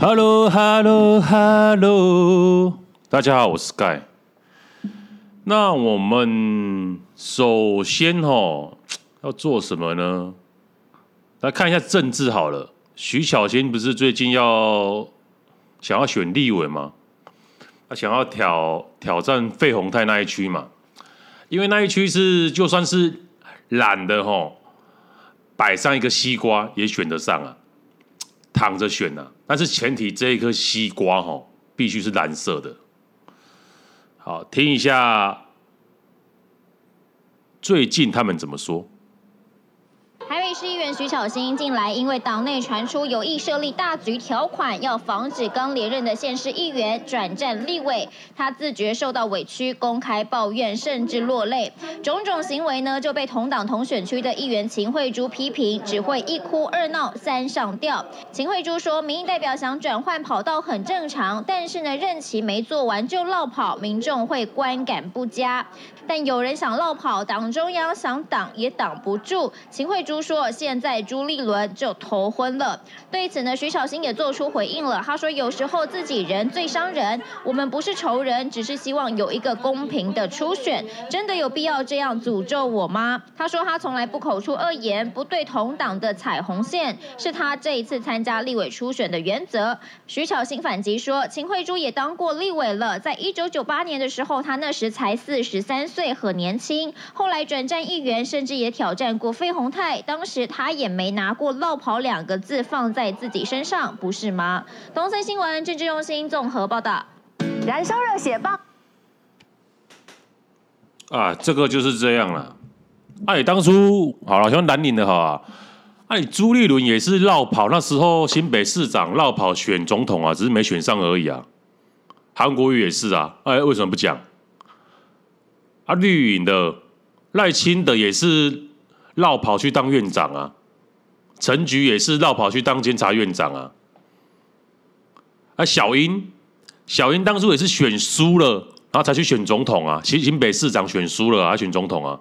Hello，Hello，Hello，大家好，我是 Sky。那我们首先哦，要做什么呢？来看一下政治好了。徐巧芯不是最近要想要选立委吗？他想要挑挑战费鸿泰那一区嘛？因为那一区是就算是懒的吼，摆上一个西瓜也选得上啊，躺着选啊。但是前提这一颗西瓜吼必须是蓝色的。好，听一下最近他们怎么说。徐巧芯近来因为党内传出有意设立大局条款，要防止刚连任的县市议员转战立委，他自觉受到委屈，公开抱怨，甚至落泪。种种行为呢，就被同党同选区的议员秦慧珠批评，只会一哭二闹三上吊。秦慧珠说，民意代表想转换跑道很正常，但是呢，任期没做完就落跑，民众会观感不佳。但有人想落跑，党中央想挡也挡不住。秦慧珠说：“现在朱立伦就头昏了。”对此呢，徐巧芯也做出回应了。他说：“有时候自己人最伤人，我们不是仇人，只是希望有一个公平的初选。真的有必要这样诅咒我吗？”他说：“他从来不口出恶言，不对同党的彩虹线，是他这一次参加立委初选的原则。”徐巧芯反击说：“秦慧珠也当过立委了，在一九九八年的时候，他那时才四十三岁。”岁很年轻，后来转战议员，甚至也挑战过费鸿泰。当时他也没拿过“落跑”两个字放在自己身上，不是吗？东森新闻政治用心综合报道。燃烧热血棒啊，这个就是这样了。哎、啊，当初好了，像蓝领的哈啊。哎、啊，朱立伦也是绕跑，那时候新北市长绕跑选总统啊，只是没选上而已啊。韩国瑜也是啊，哎，为什么不讲？啊，绿营的赖清德也是绕跑去当院长啊，陈菊也是绕跑去当监察院长啊。啊，小英，小英当初也是选输了，然后才去选总统啊。新新北市长选输了，还选总统啊。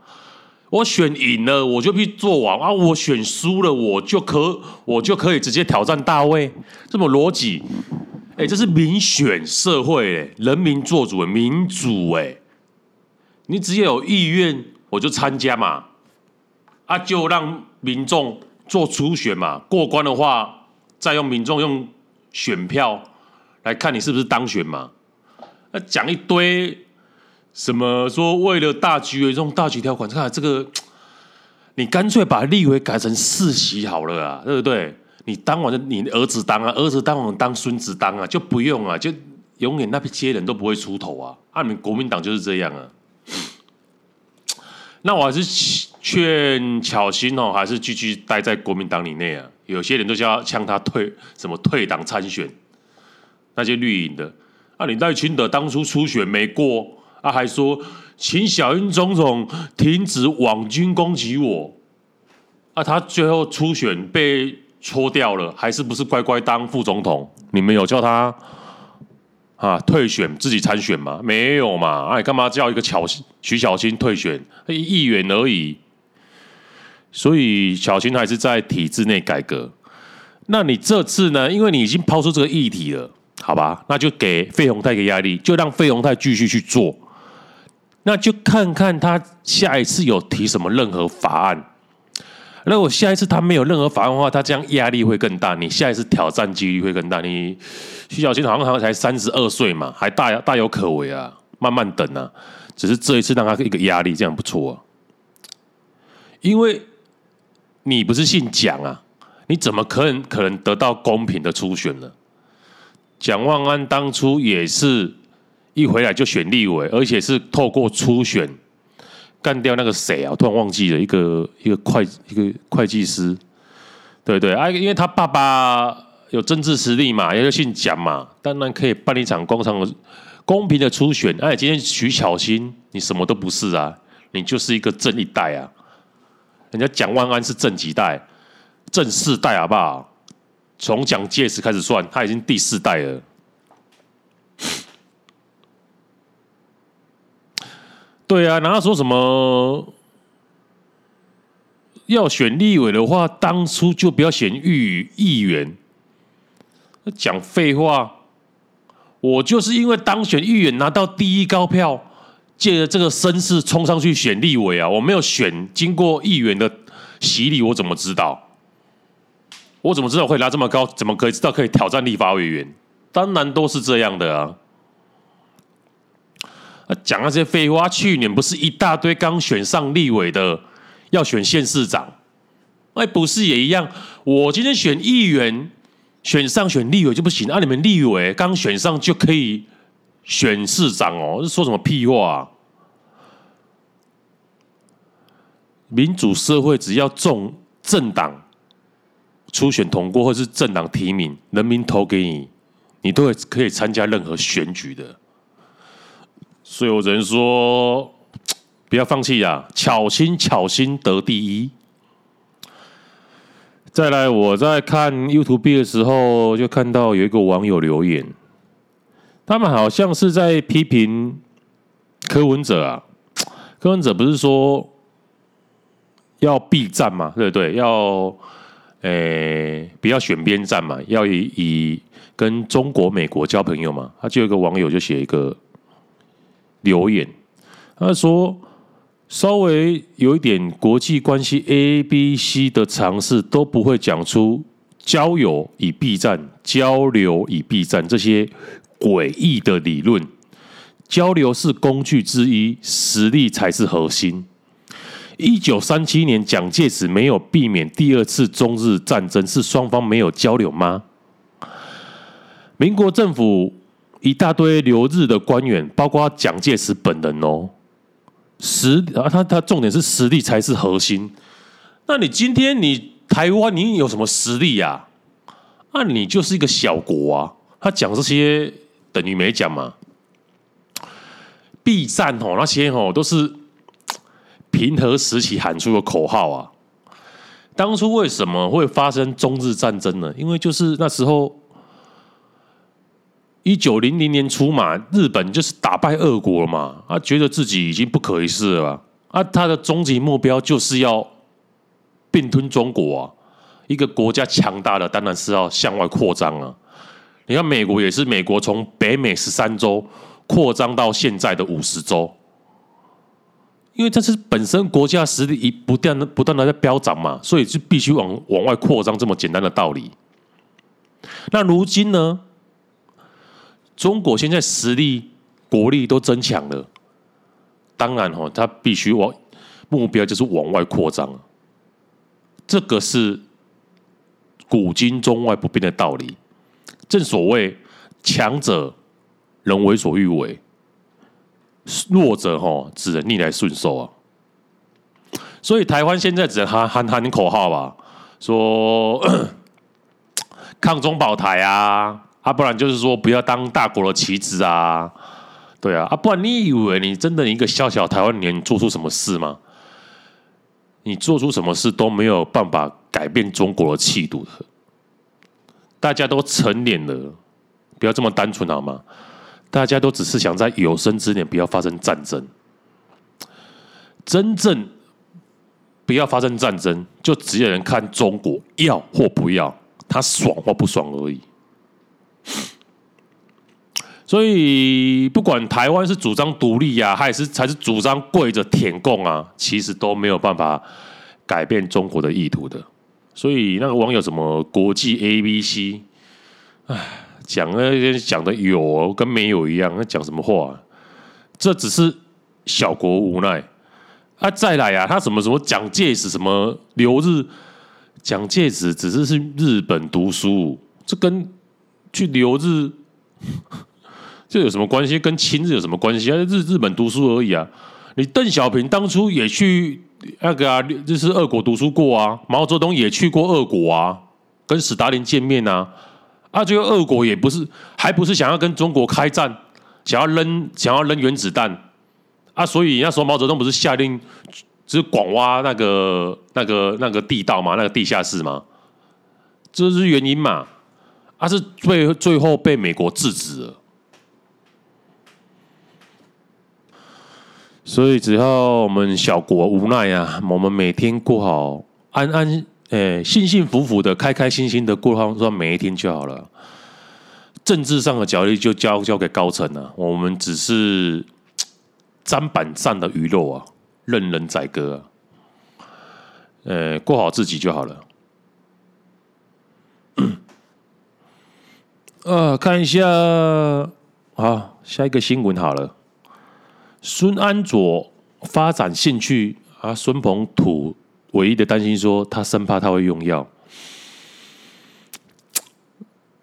我选赢了，我就去做王啊。我选输了，我就可我就可以直接挑战大卫，这么逻辑？哎、欸，这是民选社会、欸，人民做主的民主、欸，哎。你只要有意愿，我就参加嘛，啊，就让民众做初选嘛，过关的话，再用民众用选票来看你是不是当选嘛。那讲一堆什么说为了大局为重，大局条款，看这个，你干脆把立委改成世袭好了啊，对不对？你当完的你儿子当啊，儿子当完当孙子当啊，就不用啊，就永远那批些人都不会出头啊。啊，你们国民党就是这样啊。那我还是劝巧芯哦，还是继续待在国民党里内啊。有些人都叫呛他退什么退党参选，那些绿营的啊，你赖清德当初初选没过啊，还说请小英总统停止网军攻击我啊，他最后初选被搓掉了，还是不是乖乖当副总统？你们有叫他？啊，退选自己参选吗？没有嘛？哎，干嘛叫一个巧徐巧芯退选？议员而已。所以巧芯还是在体制内改革。那你这次呢？因为你已经抛出这个议题了，好吧？那就给费鸿泰一个压力，就让费鸿泰继续去做。那就看看他下一次有提什么任何法案。如果下一次他没有任何法案的话，他这样压力会更大，你下一次挑战几率会更大。你徐小琴好像好像才三十二岁嘛，还大大有可为啊，慢慢等啊。只是这一次让他一个压力，这样不错啊。因为你不是姓蒋啊，你怎么可能可能得到公平的初选呢？蒋万安当初也是一回来就选立委，而且是透过初选。干掉那个谁啊？突然忘记了一个一个会一个会计师，对对啊，因为他爸爸有政治实力嘛，也就姓蒋嘛，当然可以办一场公常公平的初选。哎，今天徐巧芯，你什么都不是啊，你就是一个正一代啊。人家蒋万安是正几代？正四代好不好？从蒋介石开始算，他已经第四代了。对啊，然后说什么要选立委的话，当初就不要选议议员。讲废话。我就是因为当选议员拿到第一高票，借着这个声势冲上去选立委啊！我没有选，经过议员的洗礼，我怎么知道？我怎么知道我可以拿这么高？怎么可以知道可以挑战立法委员？当然都是这样的啊！啊，讲那些废话。去年不是一大堆刚选上立委的要选县市长？哎，不是也一样？我今天选议员。选上选立委就不行啊！你们立委刚选上就可以选市长哦？是说什么屁话啊？民主社会只要众政党初选通过，或是政党提名，人民投给你，你都会可以参加任何选举的。所以我只能说，不要放弃呀！巧心巧心得第一。再来，我在看 YouTube 的时候，就看到有一个网友留言，他们好像是在批评柯文哲啊。柯文哲不是说要避战嘛？对不对？要诶、欸，不要选边站嘛？要以以跟中国、美国交朋友嘛？他就有一个网友就写一个留言，他说。稍微有一点国际关系 A、B、C 的尝试都不会讲出交友以避战、交流以避战这些诡异的理论。交流是工具之一，实力才是核心。一九三七年，蒋介石没有避免第二次中日战争，是双方没有交流吗？民国政府一大堆留日的官员，包括蒋介石本人哦。实啊，他他重点是实力才是核心。那你今天你台湾你有什么实力呀？那你就是一个小国啊。他讲这些等于没讲嘛。避战哦，那些哦都是平和时期喊出的口号啊。当初为什么会发生中日战争呢？因为就是那时候。一九零零年初嘛，日本就是打败俄国了嘛，他觉得自己已经不可一世了，啊，他的终极目标就是要并吞中国啊！一个国家强大的当然是要向外扩张啊！你看美国也是，美国从北美十三州扩张到现在的五十州，因为这是本身国家实力一不断的不断的在飙涨嘛，所以就必须往往外扩张，这么简单的道理。那如今呢？中国现在实力、国力都增强了，当然哈，他必须往目标就是往外扩张，这个是古今中外不变的道理。正所谓强者人为所欲为，弱者哈只能逆来顺受啊。所以台湾现在只能喊喊喊口号吧，说 抗中保台啊。啊，不然就是说不要当大国的棋子啊，对啊，啊，不然你以为你真的一个小小台湾人，做出什么事吗？你做出什么事都没有办法改变中国的气度的。大家都成年了，不要这么单纯好吗？大家都只是想在有生之年不要发生战争，真正不要发生战争，就只有人看中国要或不要，他爽或不爽而已。所以，不管台湾是主张独立呀、还是还是主张跪着舔共啊，其实都没有办法改变中国的意图的。所以，那个网友什么国际 A B C，哎，讲那些讲的有跟没有一样，那讲什么话、啊？这只是小国无奈啊！再来啊，他什么什么蒋介石什么留日，蒋介石只是是日本读书，这跟去留日。这有什么关系？跟亲日有什么关系啊？日日本读书而已啊！你邓小平当初也去那个啊，就是俄国读书过啊。毛泽东也去过俄国啊，跟史达林见面啊。啊，这个俄国也不是，还不是想要跟中国开战，想要扔想要扔原子弹啊。所以那时候毛泽东不是下令，就是广挖那个那个那个地道嘛，那个地下室嘛，这是原因嘛。啊，是最最后被美国制止了。所以，只要我们小国无奈啊，我们每天过好安安，诶、幸幸福福的，开开心心的过上每一天就好了。政治上的角力就交交给高层了，我们只是砧板上的鱼肉啊，任人宰割啊。呃，过好自己就好了。呃，看一下，好，下一个新闻好了。孙安佐发展兴趣啊，孙鹏吐唯一的担心说，他生怕他会用药。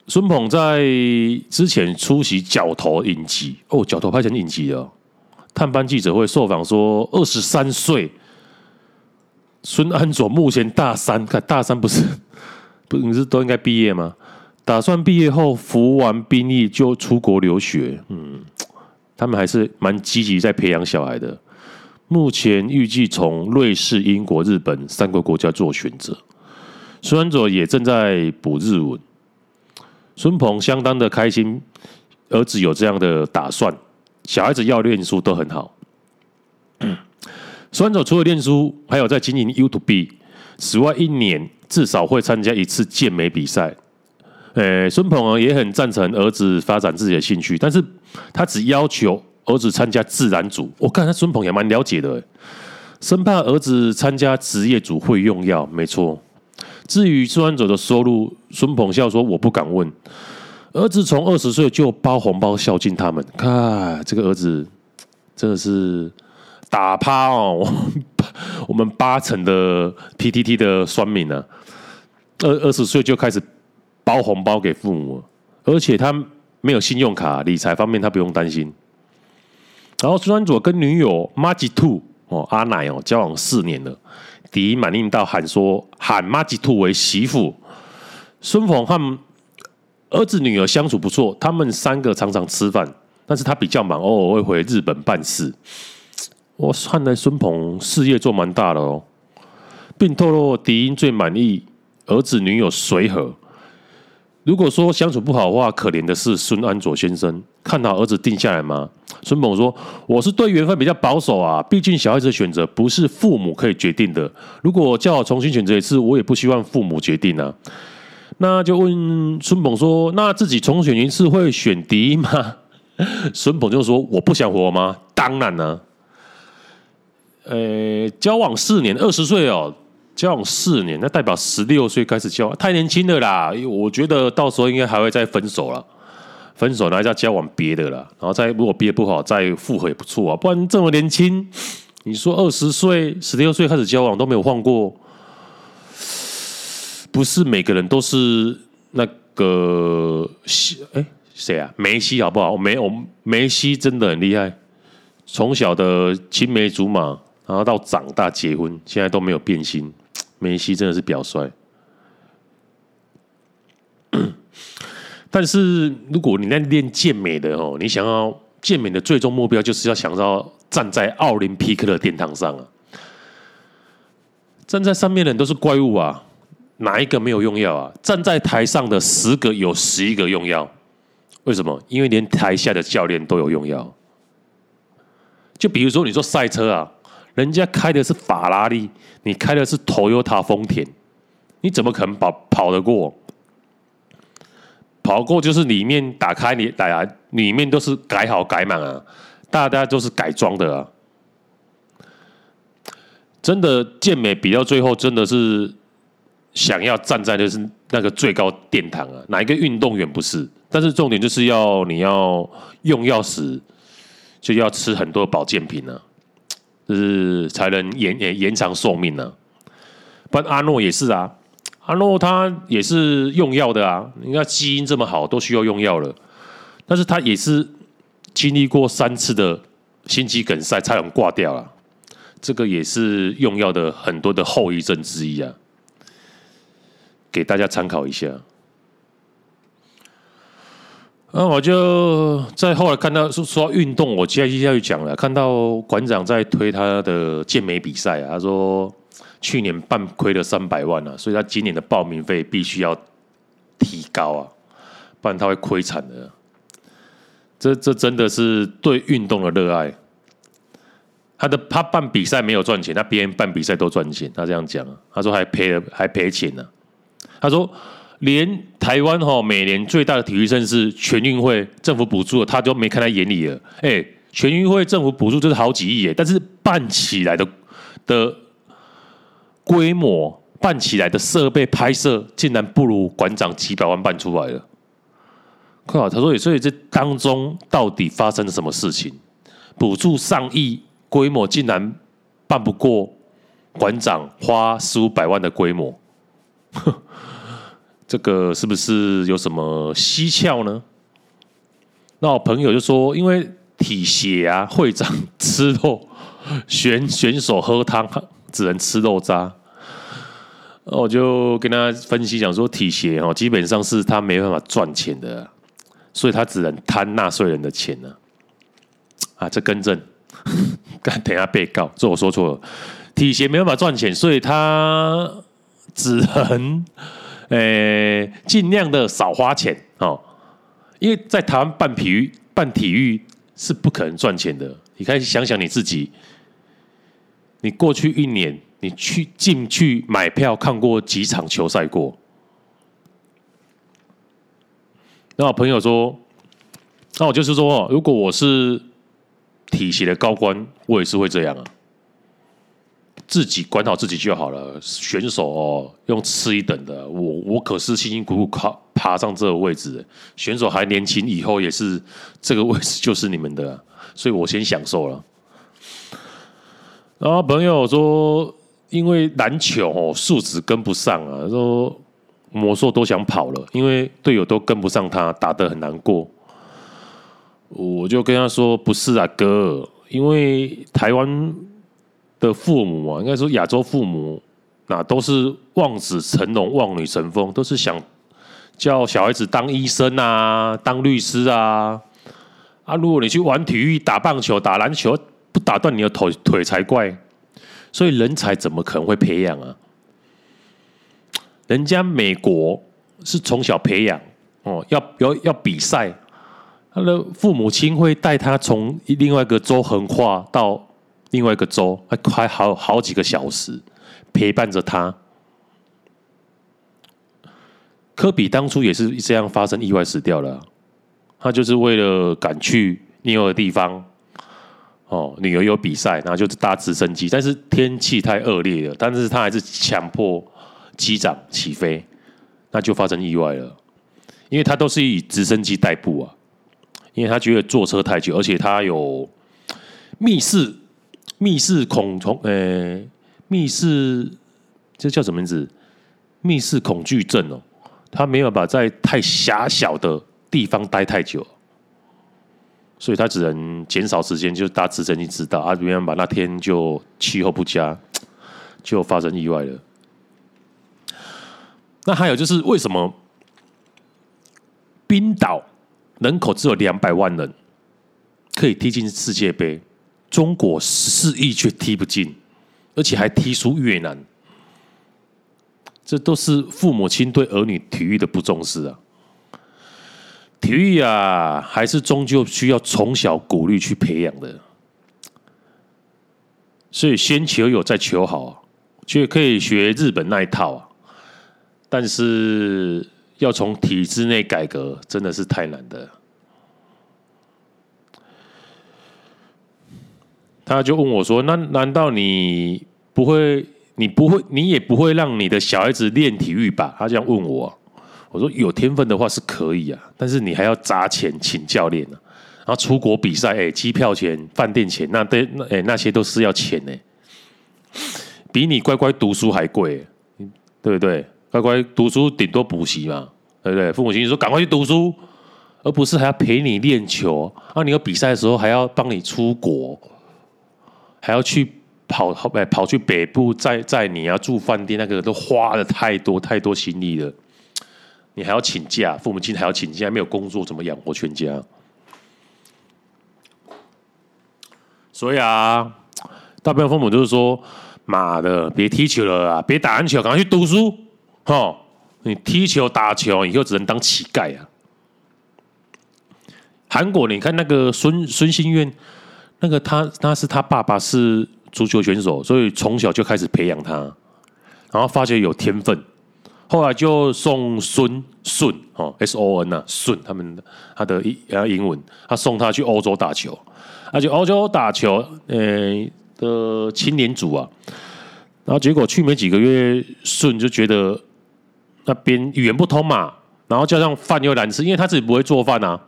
孙鹏在之前出席角头影集哦，角头拍成影集了。探班记者会受访说，二十三岁，孙安佐目前大三，看大三不是 不是都应该毕业吗？打算毕业后服完兵役就出国留学。嗯，他们还是蛮积极在培养小孩的。目前预计从瑞士、英国、日本三个国家做选择。孙安佐也正在补日文。孙鹏相当的开心，儿子有这样的打算。小孩子要练书都很好。孙安佐除了练书，还有在经营 YouTube。此外，一年至少会参加一次健美比赛。呃，孙鹏也很赞成儿子发展自己的兴趣，但是他只要求儿子参加自然组。我看他孙鹏也蛮了解的，生怕儿子参加职业组会用药。没错。至于孙安佐的收入，孙鹏笑说：“我不敢问。”儿子从二十岁就包红包孝敬他们，看这个儿子真的是打趴哦！我们八成的 PTT 的酸民呢，二二十岁就开始包红包给父母，而且他没有信用卡，理财方面他不用担心。然后孙安佐跟女友马吉兔哦阿奶哦交往四年了。迪满令到喊说喊马吉兔为媳妇，孙鹏和儿子女儿相处不错，他们三个常常吃饭，但是他比较忙，偶尔会回日本办事。我看来孙鹏事业做蛮大的哦，并透露迪英最满意儿子女友随和。如果说相处不好的话，可怜的是孙安佐先生。看好儿子定下来吗？孙鹏说：“我是对缘分比较保守啊，毕竟小孩子的选择不是父母可以决定的。如果叫我重新选择一次，我也不希望父母决定啊。”那就问孙鹏说：“那自己重选一次会选第一吗？” 孙鹏就说：“我不想活吗？当然了。呃，交往四年，二十岁哦。”交往四年，那代表十六岁开始交往，太年轻了啦！我觉得到时候应该还会再分手了，分手然后再交往别的了，然后再如果别不好再复合也不错啊。不然这么年轻，你说二十岁、十六岁开始交往都没有换过，不是每个人都是那个西哎谁啊？梅西好不好？梅我梅西真的很厉害，从小的青梅竹马，然后到长大结婚，现在都没有变心。梅西真的是表率，但是如果你在练健美的哦，你想要健美的最终目标就是要想要站在奥林匹克的殿堂上啊！站在上面的人都是怪物啊，哪一个没有用药啊？站在台上的十个有十一个用药，为什么？因为连台下的教练都有用药。就比如说你说赛车啊。人家开的是法拉利，你开的是 Toyota 丰田，你怎么可能跑跑得过？跑过就是里面打开你来，里面都是改好改满啊，大家都是改装的啊。真的健美比到最后，真的是想要站在的是那个最高殿堂啊！哪一个运动员不是？但是重点就是要你要用药时，就要吃很多保健品啊。就是才能延延延长寿命呢、啊。不然阿诺也是啊，阿诺他也是用药的啊。你看基因这么好，都需要用药了。但是他也是经历过三次的心肌梗塞才能挂掉了。这个也是用药的很多的后遗症之一啊，给大家参考一下。那我就在后来看到说说运动，我接下去讲了。看到馆长在推他的健美比赛啊，他说去年半亏了三百万啊，所以他今年的报名费必须要提高啊，不然他会亏惨的。这这真的是对运动的热爱。他的他办比赛没有赚钱，他别人办比赛都赚钱。他这样讲，他说还赔了还赔钱呢。他说。连台湾哈每年最大的体育盛事全运会政府补助，他都没看在眼里了。哎，全运会政府补助就是好几亿耶，但是办起来的的规模、办起来的设备、拍摄，竟然不如馆长几百万办出来了。靠，他说，所以这当中到底发生了什么事情？补助上亿，规模竟然办不过馆长花四五百万的规模。呵这个是不是有什么蹊跷呢？那我朋友就说，因为体协啊，会长吃肉，选选手喝汤只能吃肉渣。我就跟他分析讲说，体协哦，基本上是他没办法赚钱的，所以他只能贪纳税人的钱呢。啊，这更正，等下被告，这我说错了。体协没办法赚钱，所以他只能。呃，尽量的少花钱哦，因为在台湾办体育、办体育是不可能赚钱的。你开始想想你自己，你过去一年你去进去买票看过几场球赛过？那我朋友说，那我就是说，如果我是体协的高官，我也是会这样啊。自己管好自己就好了。选手哦，用次一等的，我我可是辛辛苦苦爬爬上这个位置，选手还年轻，以后也是这个位置就是你们的，所以我先享受了。然后朋友说，因为篮球哦素质跟不上啊，说魔兽都想跑了，因为队友都跟不上他，打得很难过。我就跟他说，不是啊哥，因为台湾。的父母啊，应该说亚洲父母，那都是望子成龙、望女成凤，都是想叫小孩子当医生啊、当律师啊。啊，如果你去玩体育、打棒球、打篮球，不打断你的腿腿才怪。所以人才怎么可能会培养啊？人家美国是从小培养哦，要要要比赛，他的父母亲会带他从另外一个州横跨到。另外一个州还快好好几个小时陪伴着他。科比当初也是这样发生意外死掉了，他就是为了赶去另外一个地方，哦，女儿有比赛，然后就是搭直升机，但是天气太恶劣了，但是他还是强迫机长起飞，那就发生意外了，因为他都是以直升机代步啊，因为他觉得坐车太久，而且他有密室。密室恐从诶、密室这叫什么名字？密室恐惧症哦，他没有把在太狭小的地方待太久，所以他只能减少时间，就搭直升机直达。啊，没办法，那天就气候不佳，就发生意外了。那还有就是，为什么冰岛人口只有两百万人，可以踢进世界杯？中国十四亿却踢不进，而且还踢输越南，这都是父母亲对儿女体育的不重视啊！体育啊，还是终究需要从小鼓励去培养的。所以先求有，再求好，却可以学日本那一套啊！但是要从体制内改革，真的是太难的。他就问我说：“那难道你不会？你不会？你也不会让你的小孩子练体育吧？”他这样问我。我说：“有天分的话是可以啊，但是你还要砸钱请教练呢、啊。然后出国比赛，哎，机票钱、饭店钱，那对那哎那些都是要钱呢，比你乖乖读书还贵，对不对？乖乖读书顶多补习嘛，对不对？父母亲说赶快去读书，而不是还要陪你练球啊？你有比赛的时候还要帮你出国。”还要去跑跑跑去北部，在在你要住饭店，那个都花了太多太多心力了。你还要请假，父母亲还要请假，没有工作怎么养活全家？所以啊，大部分父母就是说：“妈的，别踢球了啊，别打篮球，赶快去读书。”哦，你踢球打球以后只能当乞丐啊！韩国，你看那个孙孙兴渊。那个他，他是他爸爸是足球选手，所以从小就开始培养他，然后发觉有天分，后来就送孙孙哦，S O N 啊，孙他们他的英英文，他送他去欧洲打球，而且欧洲打球，呃、的青年组啊，然后结果去没几个月，孙就觉得那边语言不通嘛，然后加上饭又难吃，因为他自己不会做饭啊，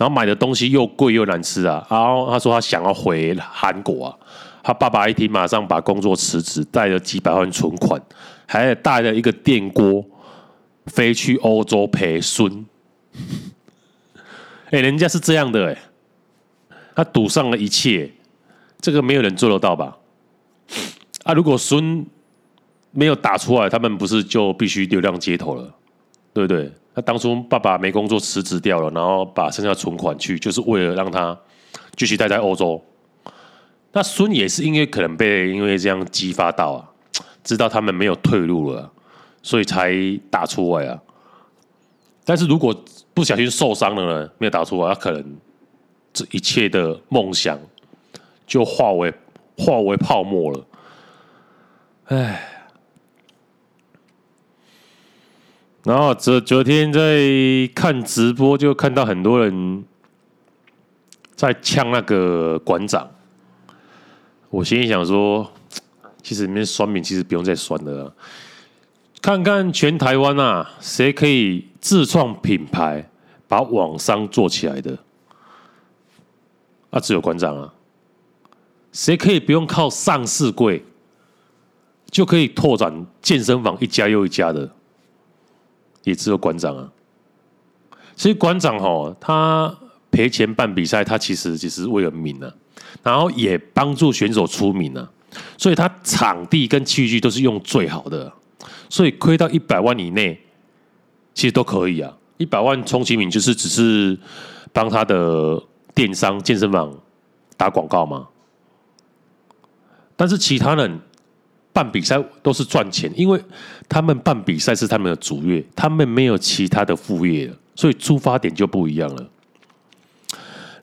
然后买的东西又贵又难吃啊，然后他说他想要回韩国啊，他爸爸一听马上把工作辞职，带了几百万存款。还带了一个电锅飞去欧洲陪孙，哎，人家是这样的哎，他赌上了一切，这个没有人做得到吧？啊，如果孙没有打出来，他们不是就必须流浪街头了，对不对？那当初爸爸没工作辞职掉了，然后把剩下存款去，就是为了让他继续待在欧洲。那孙也是因为可能被因为这样激发到啊。知道他们没有退路了，所以才打出来啊。但是如果不小心受伤了呢？没有打出来，他可能这一切的梦想就化为化为泡沫了。唉。然后昨昨天在看直播，就看到很多人在呛那个馆长。我心里想说。其实里面酸民其实不用再酸了，看看全台湾啊，谁可以自创品牌，把网商做起来的？啊，只有馆长啊。谁可以不用靠上市柜，就可以拓展健身房一家又一家的？也只有馆长啊。其实馆长吼，他赔钱办比赛，他其实只是为了名啊，然后也帮助选手出名啊。所以他场地跟器具都是用最好的，所以亏到一百万以内，其实都可以啊。一百万充其名就是只是帮他的电商健身房打广告嘛。但是其他人办比赛都是赚钱，因为他们办比赛是他们的主业，他们没有其他的副业，所以出发点就不一样了。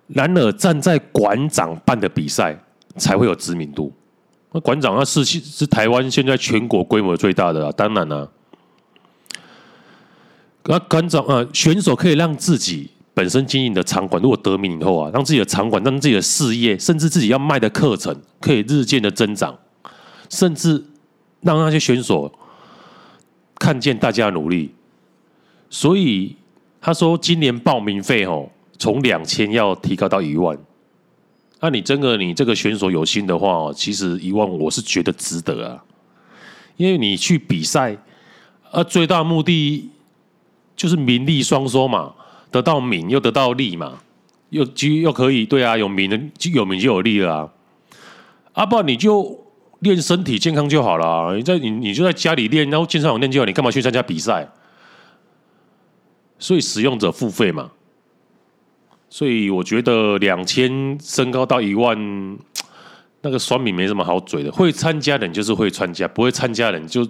然而站在馆长办的比赛才会有知名度。那馆长，那是是台湾现在全国规模最大的啊，当然了、啊。那馆长啊，选手可以让自己本身经营的场馆，如果得名以后啊，让自己的场馆，让自己的事业，甚至自己要卖的课程，可以日渐的增长，甚至让那些选手看见大家的努力。所以他说，今年报名费哦，从两千要提高到一万。那、你真的，你这个选手有心的话，其实一万我是觉得值得啊，因为你去比赛，啊，最大目的就是名利双收嘛，得到名又得到利嘛，又就又可以对啊，有名的有名就有利了啊，啊不你就练身体健康就好了，你在你你就在家里练，然后健身房练就好，你干嘛去参加比赛？所以使用者付费嘛。所以我觉得两千升高到一万，那个酸民没什么好嘴的。会参加的人就是会参加，不会参加的人就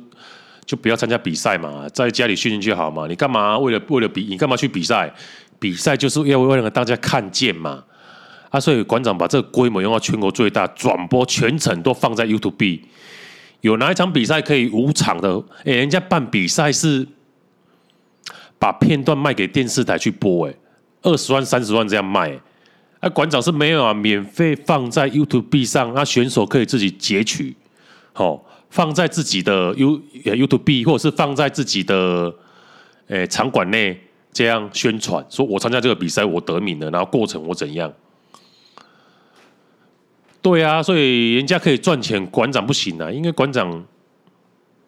就不要参加比赛嘛，在家里训练就好嘛。你干嘛为了为了比？你干嘛去比赛？比赛就是要为了让大家看见嘛。啊，所以馆长把这个规模用到全国最大，转播全程都放在 YouTube。有哪一场比赛可以无偿的？哎，人家办比赛是把片段卖给电视台去播，哎。二十万、三十万这样卖，啊，馆长是没有啊，免费放在 YouTube 上，那选手可以自己截取，好，放在自己的 U YouTube 或者是放在自己的诶场馆内这样宣传，说我参加这个比赛，我得名了，然后过程我怎样？对啊，所以人家可以赚钱，馆长不行啊，因为馆长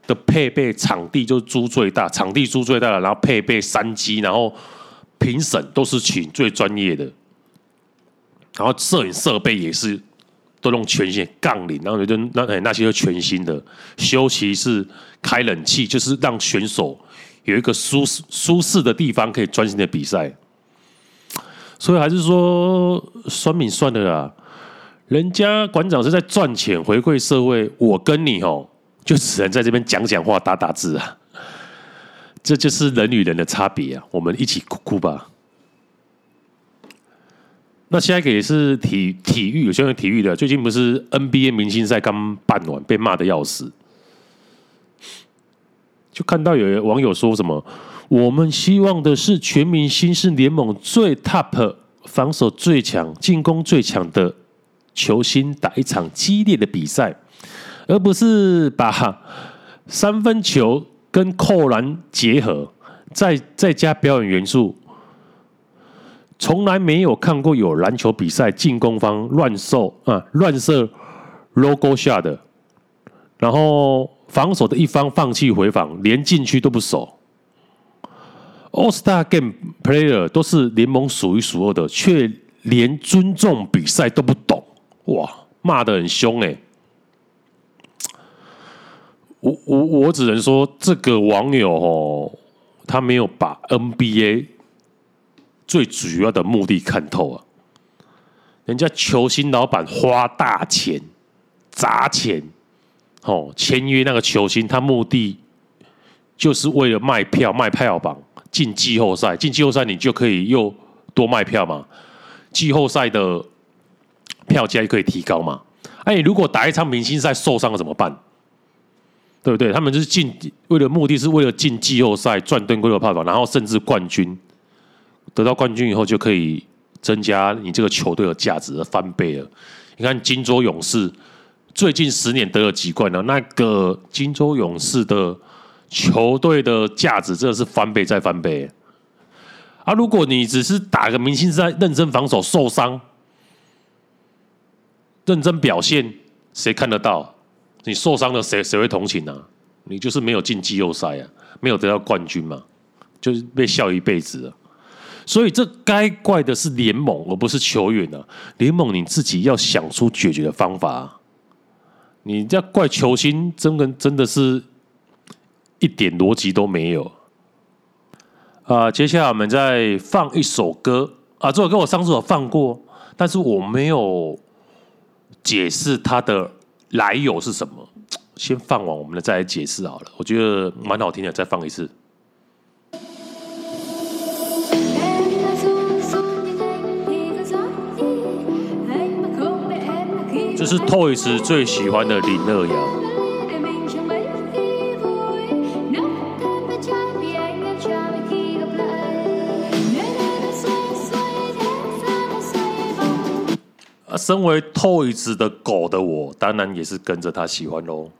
的配备场地就租最大，场地租最大了，然后配备三机，然后。评审都是请最专业的，然后摄影设备也是都用全新杠铃，然后就那那那些都全新的，休息室开冷气，就是让选手有一个舒适舒适的地方可以专心的比赛。所以还是说算命算的啦，人家馆长是在赚钱回馈社会，我跟你哦就只能在这边讲讲话打打字啊。这就是人与人的差别啊！我们一起哭哭吧。那下一个也是体体育，有相关体育的。最近不是 NBA 明星赛刚办完，被骂的要死。就看到有网友说什么：“我们希望的是全明星是联盟最 top、防守最强、进攻最强的球星打一场激烈的比赛，而不是把三分球跟扣篮结合，再再加表演元素。从来没有看过有篮球比赛进攻方乱射啊，乱射 logo 下的，然后。”防守的一方放弃回防，连禁区都不守。All Star Game Player 都是联盟数一数二的，却连尊重比赛都不。哇，骂得很凶哎！我我我只能说，这个网友哦，他没有把 NBA 最主要的目的看透啊。人家球星老板花大钱砸钱。哦，签约那个球星，他目的就是为了卖票、卖票房，进季后赛。进季后赛，你就可以又多卖票嘛。季后赛的票价也可以提高嘛。哎，如果打一场明星赛受伤了怎么办？对不对？他们就是进，为了目的是为了进季后赛赚更多的票房，然后甚至冠军。得到冠军以后，就可以增加你这个球队的价值，翻倍了。你看金州勇士。最近十年得了几冠呢？那个金州勇士的球队的价值真的是翻倍再翻倍。啊，如果你只是打个明星赛，认真防守受伤，认真表现，谁看得到？你受伤了，谁谁会同情呢、啊？你就是没有进季后赛啊，没有得到冠军嘛，就是被笑一辈子了。所以这该怪的是联盟，而不是球员啊。联盟你自己要想出解决的方法、啊。你这怪球星，真的真的是一点逻辑都没有啊！接下来我们再放一首歌啊，这首歌我上次有放过，但是我没有解释它的来由是什么。先放完，我们再来解释好了。我觉得蛮好听的，再放一次。这是 Toys 最喜欢的林二瑶。身为 Toys 的狗的我，当然也是跟着他喜欢喽。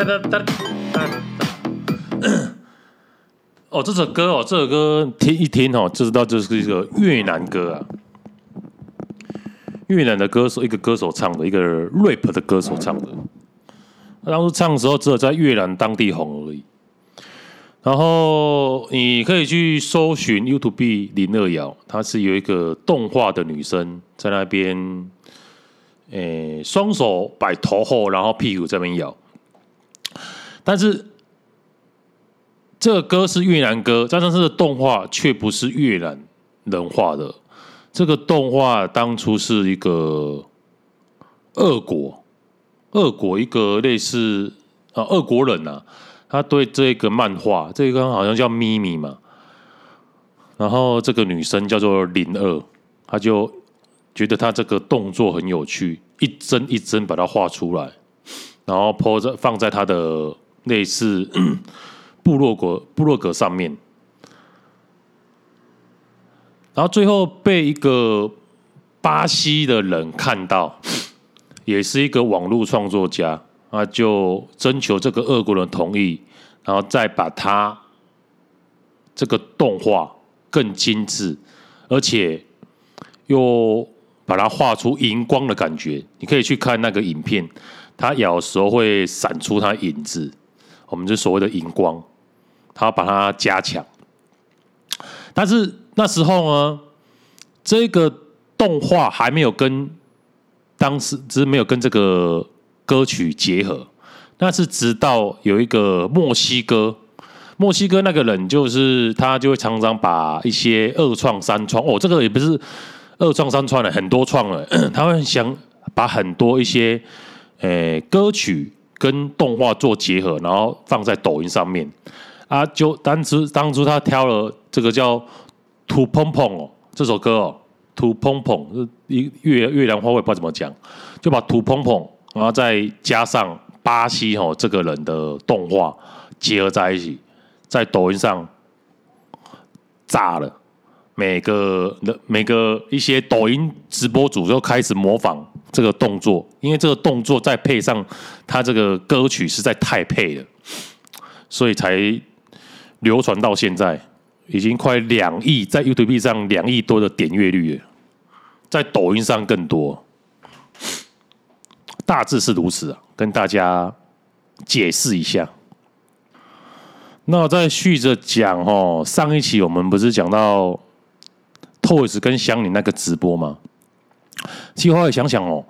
哒哒哒哒哒。哦，这首歌哦，这首歌听一听哦，就知道这是一个越南歌啊。越南的歌手，一个歌手唱的，一个 rap 的歌手唱的。当初唱的时候，只有在越南当地红而已。然后你可以去搜寻 YouTube 林二瑶，她是有一个动画的女生在那边，诶，双手摆头后，然后屁股在那边摇。但是这个歌是越南歌，但是这个动画却不是越南人画的。这个动画当初是一个俄国，俄国一个类似啊，俄国人呐、啊。他对这个漫画，这个好像叫咪咪嘛，然后这个女生叫做林二，他就觉得他这个动作很有趣，一帧一帧把它画出来，然后 po 在放在他的类似 部落格部落格上面，然后最后被一个巴西的人看到，也是一个网络创作家。啊，就征求这个俄国人同意，然后再把它这个动画更精致，而且又把它画出荧光的感觉。你可以去看那个影片，它有时候会闪出它影子，我们就所谓的荧光，它把它加强。但是那时候呢，这个动画还没有跟当时只是没有跟这个。歌曲结合，那是直到有一个墨西哥，墨西哥那个人就是他，就会常常把一些二创三创哦，这个也不是二创三创了，很多创了，他会想把很多一些诶、歌曲跟动画做结合，然后放在抖音上面啊，就当初当初他挑了这个叫土砰砰哦这首歌哦，土砰砰，一越越南话我也不知道怎么讲，就把土砰砰。然后再加上巴西吼这个人的动画结合在一起，在抖音上炸了，每个每个一些抖音直播主就开始模仿这个动作，因为这个动作再配上他这个歌曲实在太配了，所以才流传到现在，已经快两亿，在 YouTube 上两亿多的点阅率了，在抖音上更多。大致是如此啊，跟大家解释一下。那再续着讲哦，上一期我们不是讲到 Toys 跟香菱那个直播吗？其实后来想想哦，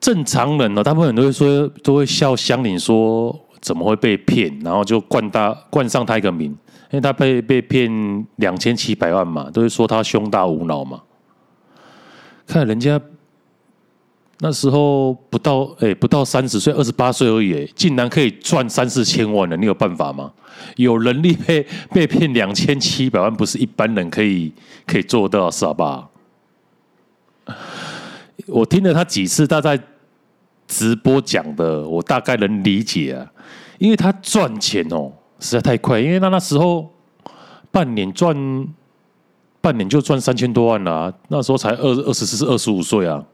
正常人呢，大部分人都会说，都会笑香菱说怎么会被骗，然后就冠他冠上他一个名，因为他被被骗两千七百万嘛，都会说他胸大无脑嘛。看人家。那时候不到哎、不到三十岁，二十八岁而已，竟然可以赚三四千万了，你有办法吗？有能力被被骗两千七百万，不是一般人可以可以做到，是吧？我听了他几次他在直播讲的，我大概能理解啊，因为他赚钱哦实在太快，因为他那时候半年赚半年就赚三千多万了，那时候才二二十四、二十五岁啊。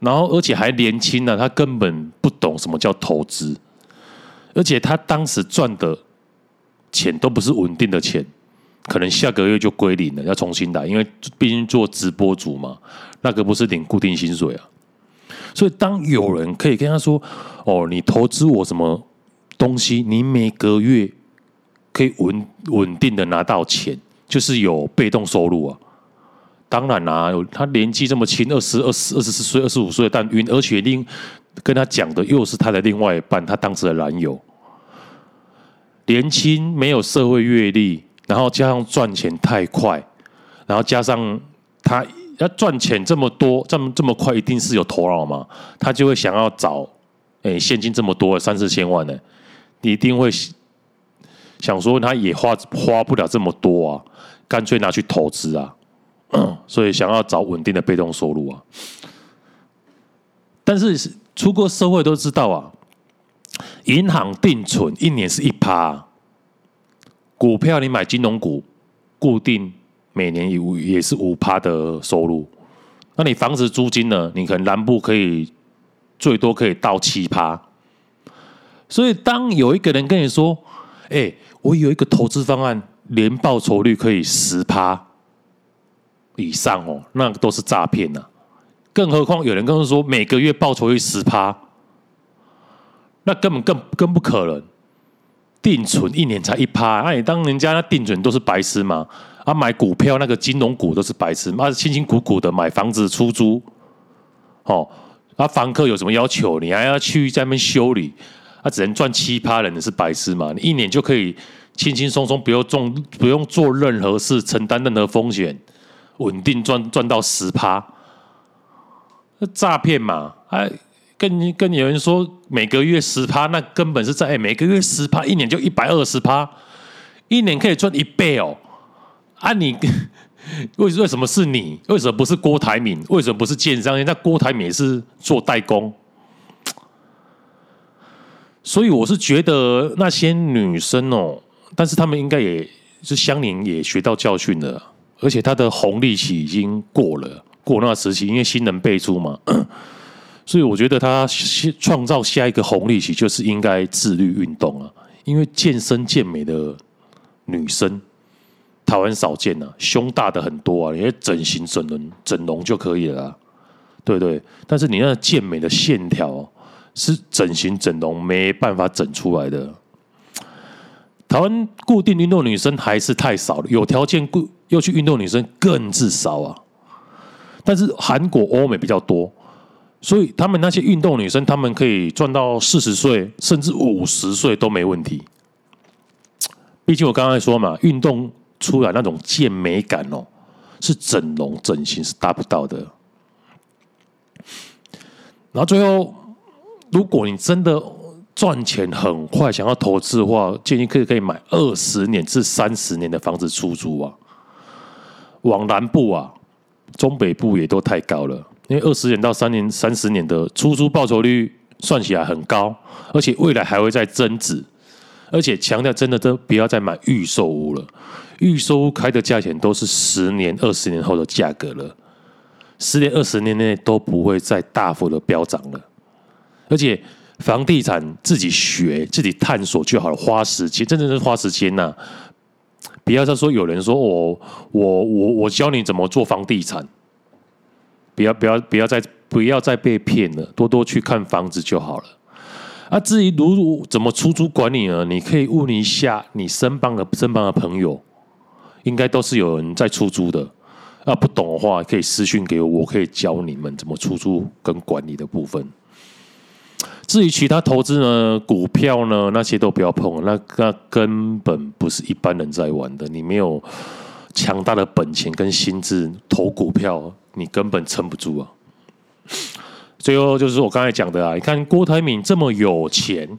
然后，而且还年轻呢、他根本不懂什么叫投资，而且他当时赚的钱都不是稳定的钱，可能下个月就归零了，要重新来，因为毕竟做直播主嘛，那个不是领固定薪水啊。所以，当有人可以跟他说：“哦，你投资我什么东西，你每个月可以稳稳定的拿到钱，就是有被动收入啊。”当然啦、啊，他年纪这么轻，二十二十二十四岁、二十五岁，但而且另跟他讲的又是他的另外一半，他当时的男友，年轻没有社会阅历，然后加上赚钱太快，然后加上他要赚钱这么多，这么这么快，一定是有头脑嘛？他就会想要找，哎、现金这么多，三四千万呢，你一定会想说，他也花花不了这么多啊，干脆拿去投资啊。所以想要找稳定的被动收入啊，但是出过社会都知道啊，银行定存一年是一趴，股票你买金融股，固定每年有也是五趴的收入，那你房子租金呢？你可能南部可以最多可以到七趴，所以当有一个人跟你说：“哎，我有一个投资方案，年报酬率可以十趴以上哦，那都是诈骗呐。更何况有人跟他说每个月报酬率十趴，那根本更更不可能。定存一年才一趴，那你当人家那定存都是白痴吗？啊，买股票那个金融股都是白痴，妈辛辛苦苦的买房子出租，哦，啊，房客有什么要求，你还要去在那边修理？他只能赚七趴，人是白痴嘛？你一年就可以轻轻松松，不用做不用做任何事，承担任何风险，稳定赚赚到十趴，诈骗嘛？哎，跟跟有人说每个月十趴，那根本是在，每个月十趴，一年就一百二十趴，一年可以赚一倍哦。啊，你 为为什么是你？为什么不是郭台铭？为什么不是建商？那郭台铭是做代工。所以我是觉得那些女生哦，但是她们应该也是相邻也学到教训了，而且她的红利期已经过了，过那时期，因为新人辈出嘛，所以我觉得他创造下一个红利期就是应该自律运动啊，因为健身健美的女生台湾少见啊，胸大的很多啊，你整形整容整容就可以了啊，对对，但是你那健美的线条。是整形整容没办法整出来的。台湾固定运动女生还是太少了，有条件固又去运动女生更至少啊。但是韩国、欧美比较多，所以他们那些运动女生，他们可以赚到四十岁甚至五十岁都没问题。毕竟我刚才说嘛，运动出来那种健美感哦，是整容整形是达不到的。然后最后。如果你真的赚钱很快，想要投资的话，建议可以可以买二十年至三十年的房子出租啊。往南部啊，中北部也都太高了，因为二十年到三年、三十年的出租报酬率算起来很高，而且未来还会再增值。而且强调真的都不要再买预售屋了，预售屋开的价钱都是十年、二十年后的价格了，十年、二十年内都不会再大幅的飙涨了。而且房地产自己学、自己探索就好了，花时间，真正是花时间呐、不要再说有人说我、我、我、我教你怎么做房地产，不要、不要、不要再、不要再被骗了，多多去看房子就好了。啊，至于如怎么出租管理呢？你可以问一下你身旁的身旁的朋友，应该都是有人在出租的。啊，不懂的话可以私信给我，我可以教你们怎么出租跟管理的部分。至于其他投资呢，股票呢，那些都不要碰，那那根本不是一般人在玩的。你没有强大的本钱跟心智投股票，你根本撑不住啊。最后就是我刚才讲的啊，你看郭台铭这么有钱，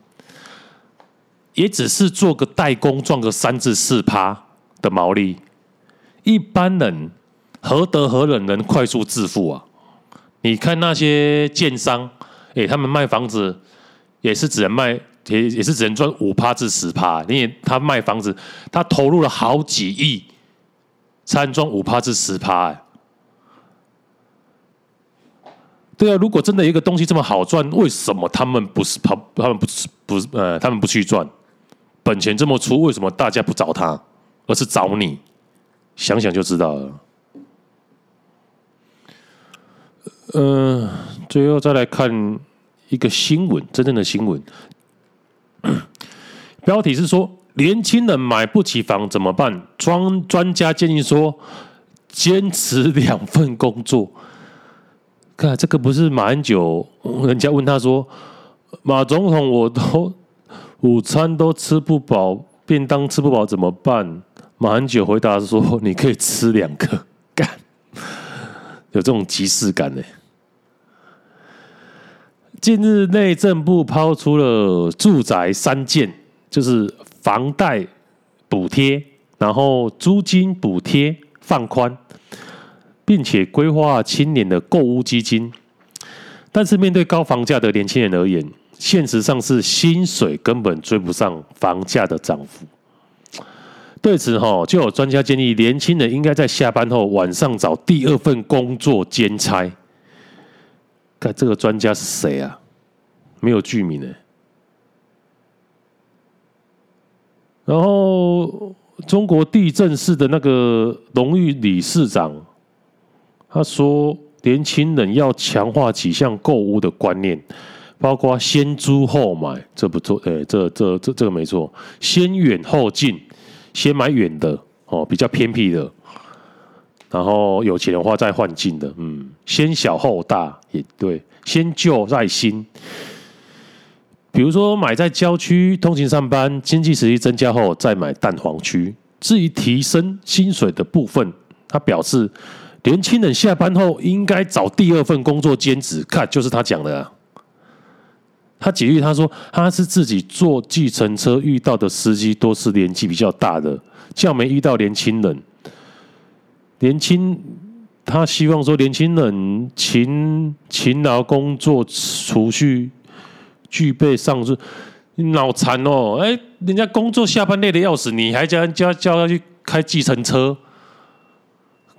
也只是做个代工赚个三至四趴的毛利，一般人何德何能能快速致富啊？你看那些建商。哎、他们卖房子也是只能卖，也也是只能赚五趴至十趴。因为他卖房子，他投入了好几亿，才能赚五趴至十趴。哎，对啊，如果真的一个东西这么好赚，为什么他们不是跑？他们不是不是呃，他们不去赚？本钱这么粗，为什么大家不找他，而是找你？想想就知道了。嗯、最后再来看一个新闻，真正的新闻。标题是说，年轻人买不起房怎么办？专专家建议说，坚持两份工作。看这个不是马英九，人家问他说，马总统，我都午餐都吃不饱，便当吃不饱怎么办？马英九回答说，你可以吃两个，干。有这种即视感呢。近日，内政部抛出了住宅三件，就是房贷补贴，然后租金补贴放宽，并且规划青年的购屋基金。但是，面对高房价的年轻人而言，现实上是薪水根本追不上房价的涨幅。对此，哈，就有专家建议，年轻人应该在下班后晚上找第二份工作兼差。看这个专家是谁啊？没有具名呢。然后中国地震市的那个荣誉理事长，他说，年轻人要强化几项购物的观念，包括先租后买，这不错，哎，这这这这个没错，先远后近，先买远的哦，比较偏僻的，然后有钱的话再换近的，嗯，先小后大也对，先旧再新。比如说，买在郊区通勤上班，经济实力增加后再买蛋黄区。至于提升薪水的部分，他表示，年轻人下班后应该找第二份工作兼职。看，就是他讲的啊。他举例，他说他是自己坐计程车遇到的司机都是年纪比较大的，较没遇到年轻人。年轻，他希望说年轻人勤勤劳工作，储蓄。具备上述，你脑残哦！哎，人家工作下班累的要死，你还叫叫叫他去开计程车？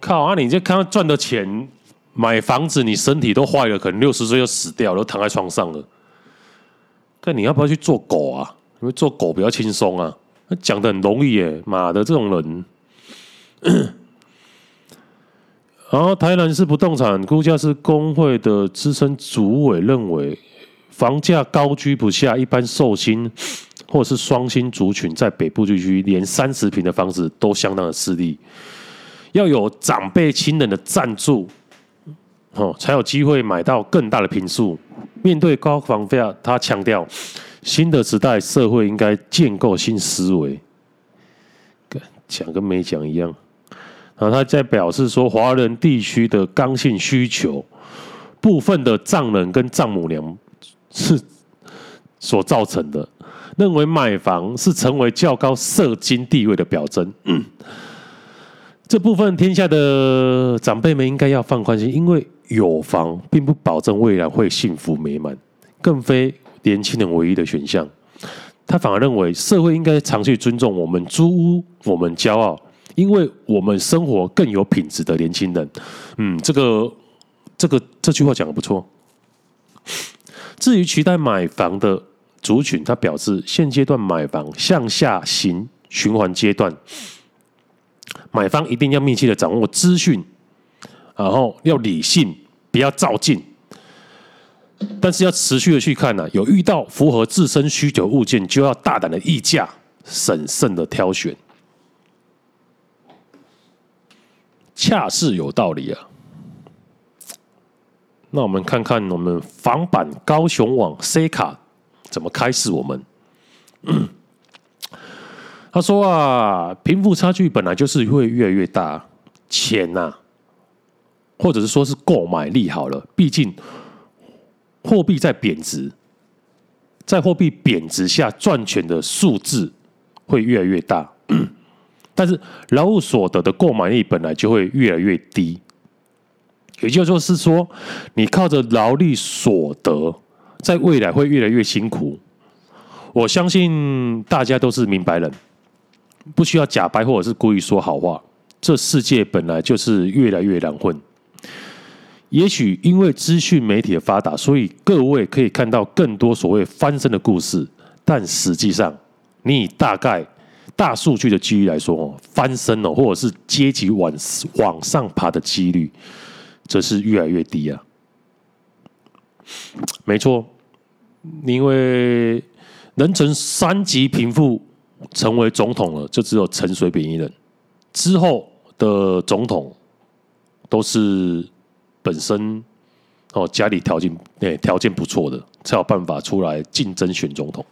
靠啊！你这看赚的钱买房子，你身体都坏了，可能六十岁就死掉了，都躺在床上了。但你要不要去做狗啊？因为做狗比较轻松啊。讲的很容易耶，妈的，这种人。然后台南市不动产估价师公会的资深主委认为。房价高居不下，一般寿星或是双薪族群在北部地区，连三十坪的房子都相当的吃力，要有长辈亲人的赞助，哦，才有机会买到更大的坪数。面对高房价，他强调，新的时代社会应该建构新思维，讲跟没讲一样。然后他在表示说，华人地区的刚性需求，部分的丈人跟丈母娘。是所造成的，认为买房是成为较高社经地位的表征。这部分天下的长辈们应该要放宽心，因为有房并不保证未来会幸福美满，更非年轻人唯一的选项。他反而认为社会应该常去尊重我们租屋，我们骄傲，因为我们生活更有品质的年轻人。嗯，这个这个这句话讲得不错。至于期待买房的族群，他表示，现阶段买房向下行循环阶段，买方一定要密切的掌握资讯，然后要理性，不要照进，但是要持续的去看呢、有遇到符合自身需求物件，就要大胆的议价，审慎的挑选，恰是有道理啊。那我们看看我们房版高雄网 C 卡怎么开始我们。他说啊，贫富差距本来就是会越来越大，钱呐、啊，或者是说是购买力好了，毕竟货币在贬值，在货币贬值下赚钱的数字会越来越大，但是劳务所得的购买力本来就会越来越低。也就是说，你靠着劳力所得，在未来会越来越辛苦。我相信大家都是明白人，不需要假掰或者是故意说好话。这世界本来就是越来越难混。也许因为资讯媒体的发达，所以各位可以看到更多所谓翻身的故事。但实际上，你以大概大数据的几率来说，翻身哦，或者是阶级往往上爬的几率。则是越来越低啊！没错，因为能成三级贫富成为总统了，就只有陈水扁一人。之后的总统都是本身哦家里条件诶条件不错的，才有办法出来竞争选总统。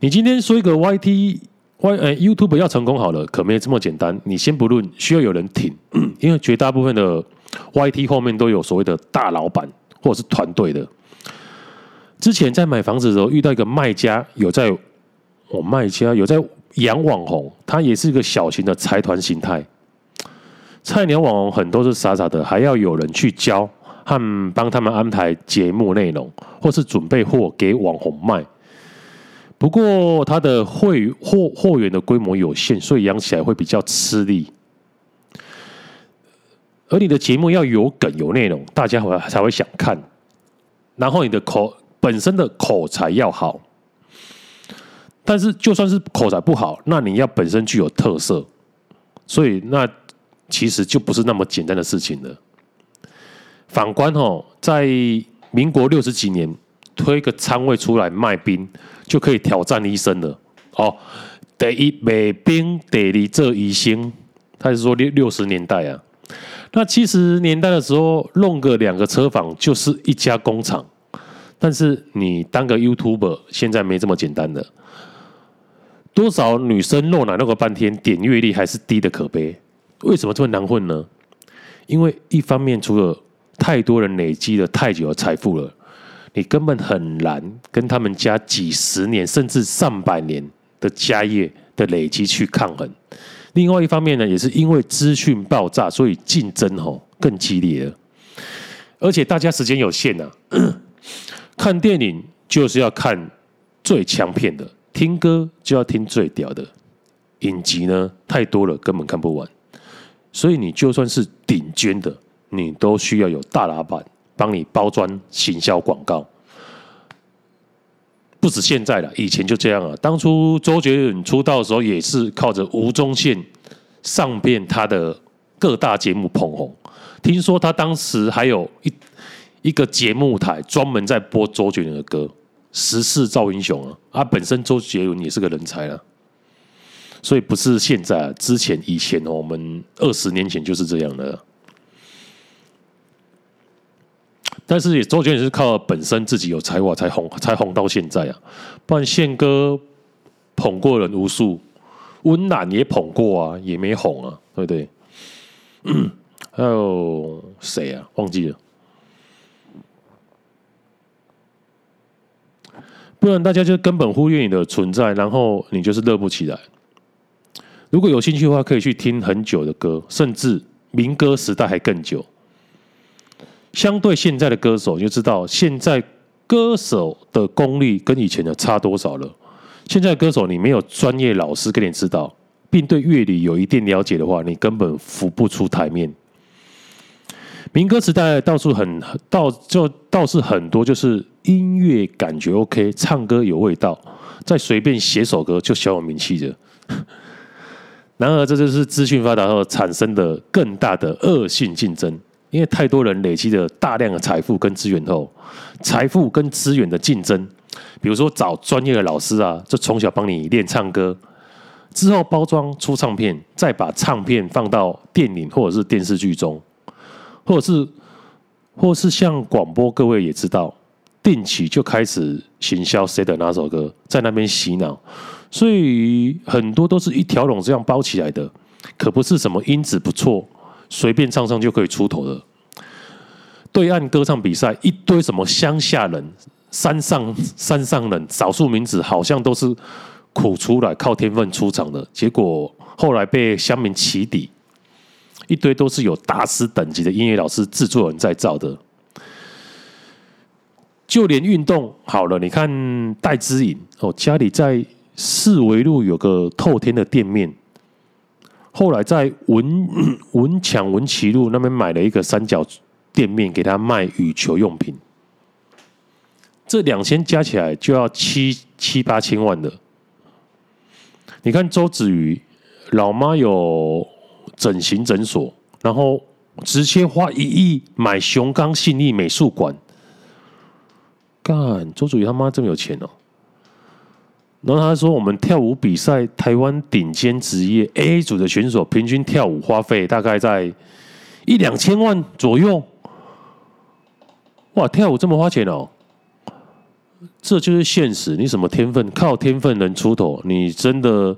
你今天说一个 YT。Y 呃，YouTube 要成功好了，可没这么简单。你先不论，需要有人挺，因为绝大部分的 YT 后面都有所谓的大老板或者是团队的。之前在买房子的时候，遇到一个卖家，有在我、卖家有在养网红，他也是一个小型的财团形态。菜鸟网红很多是傻傻的，还要有人去教和帮他们安排节目内容，或是准备货给网红卖。不过，他的会货货源的规模有限，所以养起来会比较吃力。而你的节目要有梗有内容，大家才会想看。然后你的口本身的口才要好，但是就算是口才不好，那你要本身具有特色，所以那其实就不是那么简单的事情了。反观哦，在民国六十几年，推个仓位出来卖冰，就可以挑战医生了。哦，第一卖冰，得一这一星。他是说六六十年代啊，那七十年代的时候，弄个两个车房就是一家工厂。但是你当个 YouTuber，现在没这么简单的。多少女生露奶露个半天，点阅率还是低的可悲。为什么这么难混呢？因为一方面，除了太多人累积了太久的财富了，你根本很难跟他们家几十年甚至上百年的家业的累积去抗衡。另外一方面呢，也是因为资讯爆炸，所以竞争吼更激烈了。而且大家时间有限呐、啊，看电影就是要看最强片的，听歌就要听最屌的。影集呢太多了，根本看不完。所以你就算是顶尖的，你都需要有大老板帮你包装行销广告。不止现在了，以前就这样啊。当初周杰伦出道的时候，也是靠着吴宗宪上遍他的各大节目捧红。听说他当时还有一一个节目台专门在播周杰伦的歌，《时势造英雄》啊。啊，本身周杰伦也是个人才啊，所以不是现在啊，之前以前哦，我们二十年前就是这样的。但是也周杰伦是靠本身自己有才华才红才红到现在啊，不然宪哥捧过人无数，温岚也捧过啊，也没红啊，对不对？还有谁啊？忘记了。不然大家就根本忽略你的存在，然后你就是热不起来。如果有兴趣的话，可以去听很久的歌，甚至民歌时代还更久。相对现在的歌手，你就知道现在歌手的功力跟以前的差多少了。现在歌手，你没有专业老师给你指导，并对乐理有一定了解的话，你根本浮不出台面。民歌时代到处很到就倒是很多，就是音乐感觉 OK，唱歌有味道，再随便写首歌就小有名气的。然而，这就是资讯发达后产生的更大的恶性竞争。因为太多人累积了大量的财富跟资源后，财富跟资源的竞争，比如说找专业的老师啊，就从小帮你练唱歌，之后包装出唱片，再把唱片放到电影或者是电视剧中，或者是，或是像广播，各位也知道，定期就开始行销谁的哪首歌，在那边洗脑，所以很多都是一条龙这样包起来的，可不是什么音质不错。随便唱唱就可以出头的。对岸歌唱比赛，一堆什么乡下人、山上山上人、少数民族，好像都是苦出来靠天分出场的。结果后来被乡民起底，一堆都是有大师等级的音乐老师、制作人在造的。就连运动好了，你看戴之颖哦，家里在四维路有个透天的店面。后来在文 文强文奇路那边买了一个三角店面，给他卖羽球用品。这两千加起来就要七七八千万的。你看周子瑜老妈有整形诊所，然后直接花一亿买熊刚信义美术馆。干，周子瑜他妈这么有钱哦！然后他说：“我们跳舞比赛，台湾顶尖职业 A 组的选手，平均跳舞花费大概在一两千万左右。哇，跳舞这么花钱哦！这就是现实。你什么天分？靠天分能出头？你真的，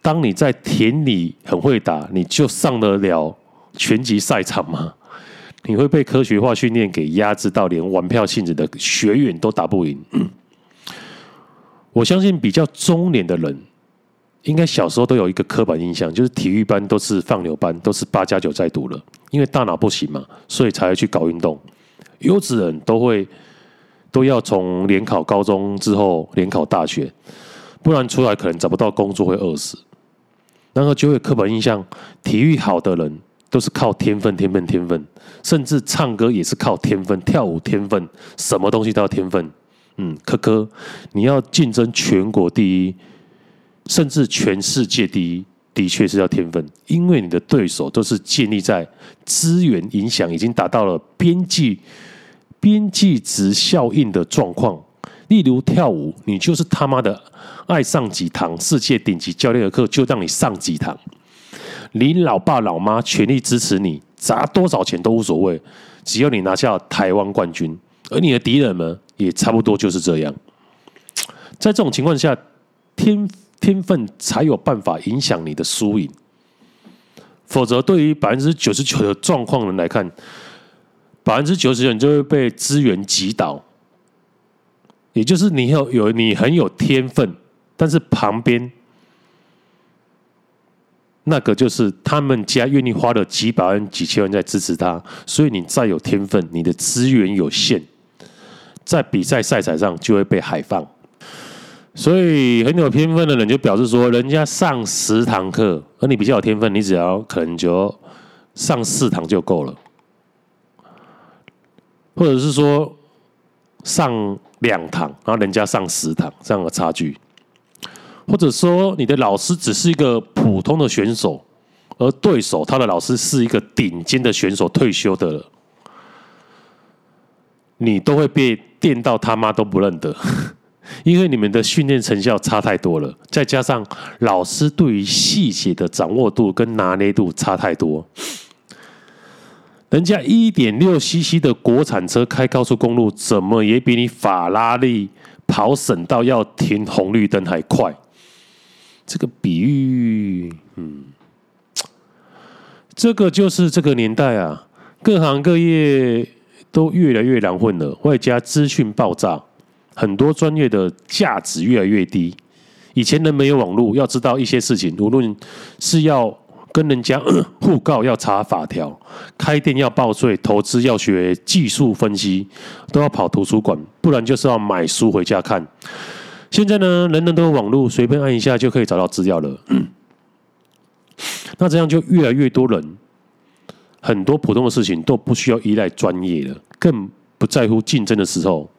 当你在田里很会打，你就上得了拳击赛场吗？你会被科学化训练给压制到，连玩票性质的学员都打不赢。”我相信比较中年的人，应该小时候都有一个刻板印象，就是体育班都是放牛班，都是八加九在读了，因为大脑不行嘛，所以才会去搞运动。优质人都会都要从联考高中之后联考大学，不然出来可能找不到工作会饿死。然后就会刻板印象，体育好的人都是靠天分，天分，天分，甚至唱歌也是靠天分，跳舞天分，什么东西都要天分。嗯，科科，你要竞争全国第一，甚至全世界第一，的确是要天分，因为你的对手都是建立在资源影响已经达到了边际边际值效应的状况。例如跳舞，你就是他妈的爱上几堂世界顶级教练的课，就让你上几堂。你老爸老妈全力支持你，砸多少钱都无所谓，只要你拿下台湾冠军。而你的敌人们也差不多就是这样。在这种情况下，天天分才有办法影响你的输赢。否则，对于百分之九十九的状况人来看，百分之九十九你就会被资源击倒。也就是你有有你很有天分，但是旁边。那个就是他们家愿意花了几百万、几千万在支持他，所以你再有天分，你的资源有限，在比赛赛场上就会被海放。所以很有天分的人就表示说，人家上十堂课，而你比较有天分，你只要可能就上四堂就够了，或者是说上两堂，然后人家上十堂，这样的差距。或者说，你的老师只是一个普通的选手，而对手他的老师是一个顶尖的选手，退休的了，你都会被电到他妈都不认得，因为你们的训练成效差太多了，再加上老师对于细节的掌握度跟拿捏度差太多，人家一点六 CC 的国产车开高速公路，怎么也比你法拉利跑省道要停红绿灯还快。这个比喻，嗯，这个就是这个年代啊，各行各业都越来越难混了，外加资讯爆炸，很多专业的价值越来越低。以前人没有网络，要知道一些事情，无论是要跟人家 互告要查法条，开店要报税，投资要学技术分析，都要跑图书馆，不然就是要买书回家看。现在呢，人人都有网络，随便按一下就可以找到资料了。那这样就越来越多人，很多普通的事情都不需要依赖专业了，更不在乎竞争的时候。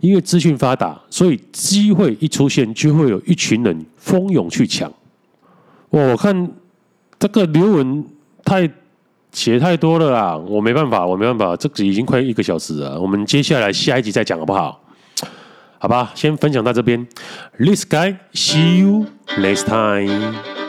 因为资讯发达，所以机会一出现，就会有一群人蜂拥去抢。我看这个刘文太写太多了啦，我没办法，我没办法，这个已经快一个小时了。我们接下来下一集再讲好不好？好吧，先分享到这边。This guy, see you next time.